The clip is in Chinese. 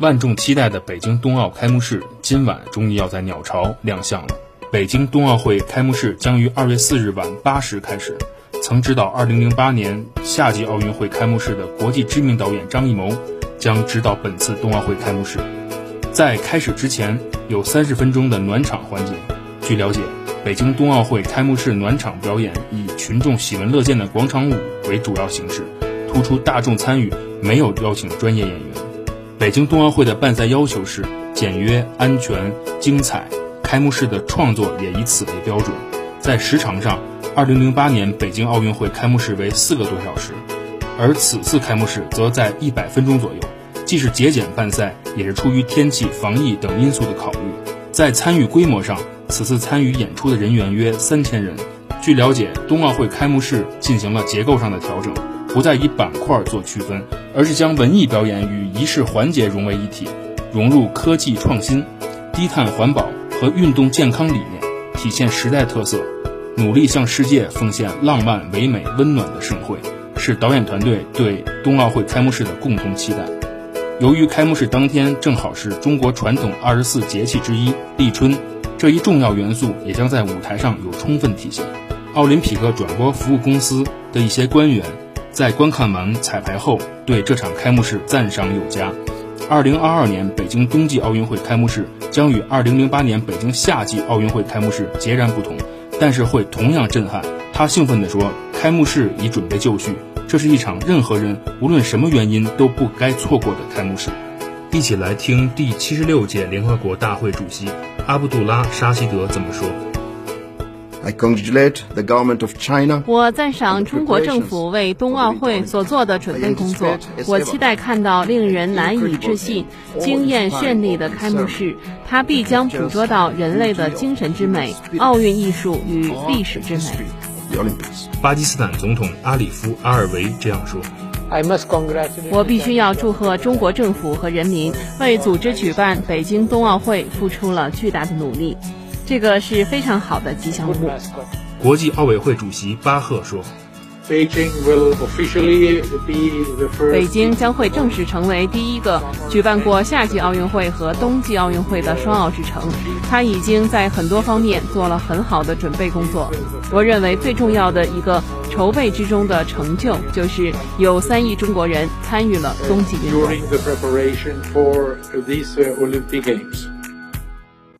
万众期待的北京冬奥开幕式今晚终于要在鸟巢亮相了。北京冬奥会开幕式将于二月四日晚八时开始。曾指导二零零八年夏季奥运会开幕式的国际知名导演张艺谋将指导本次冬奥会开幕式。在开始之前，有三十分钟的暖场环节。据了解，北京冬奥会开幕式暖场表演以群众喜闻乐见的广场舞为主要形式，突出大众参与，没有邀请专业演员。北京冬奥会的办赛要求是简约、安全、精彩，开幕式的创作也以此为标准。在时长上，二零零八年北京奥运会开幕式为四个多小时，而此次开幕式则在一百分钟左右。既是节俭办赛，也是出于天气、防疫等因素的考虑。在参与规模上，此次参与演出的人员约三千人。据了解，冬奥会开幕式进行了结构上的调整，不再以板块做区分，而是将文艺表演与仪式环节融为一体，融入科技创新、低碳环保和运动健康理念，体现时代特色，努力向世界奉献浪漫、唯美、温暖的盛会，是导演团队对冬奥会开幕式的共同期待。由于开幕式当天正好是中国传统二十四节气之一立春，这一重要元素也将在舞台上有充分体现。奥林匹克转播服务公司的一些官员在观看完彩排后，对这场开幕式赞赏有加。二零二二年北京冬季奥运会开幕式将与二零零八年北京夏季奥运会开幕式截然不同，但是会同样震撼。他兴奋地说：“开幕式已准备就绪。”这是一场任何人无论什么原因都不该错过的开幕式。一起来听第七十六届联合国大会主席阿卜杜拉·沙希德怎么说。I congratulate the government of China. 我赞赏中国政府为冬奥会所做的准备工作。我期待看到令人难以置信、惊艳绚丽的开幕式，它必将捕捉到人类的精神之美、奥运艺术与历史之美。巴基斯坦总统阿里夫·阿尔维这样说：“我必须要祝贺中国政府和人民为组织举办北京冬奥会付出了巨大的努力，这个是非常好的吉祥物。”国际奥委会主席巴赫说。北京将会正式成为第一个举办过夏季奥运会和冬季奥运会的双奥之城。它已经在很多方面做了很好的准备工作。我认为最重要的一个筹备之中的成就，就是有三亿中国人参与了冬季运动。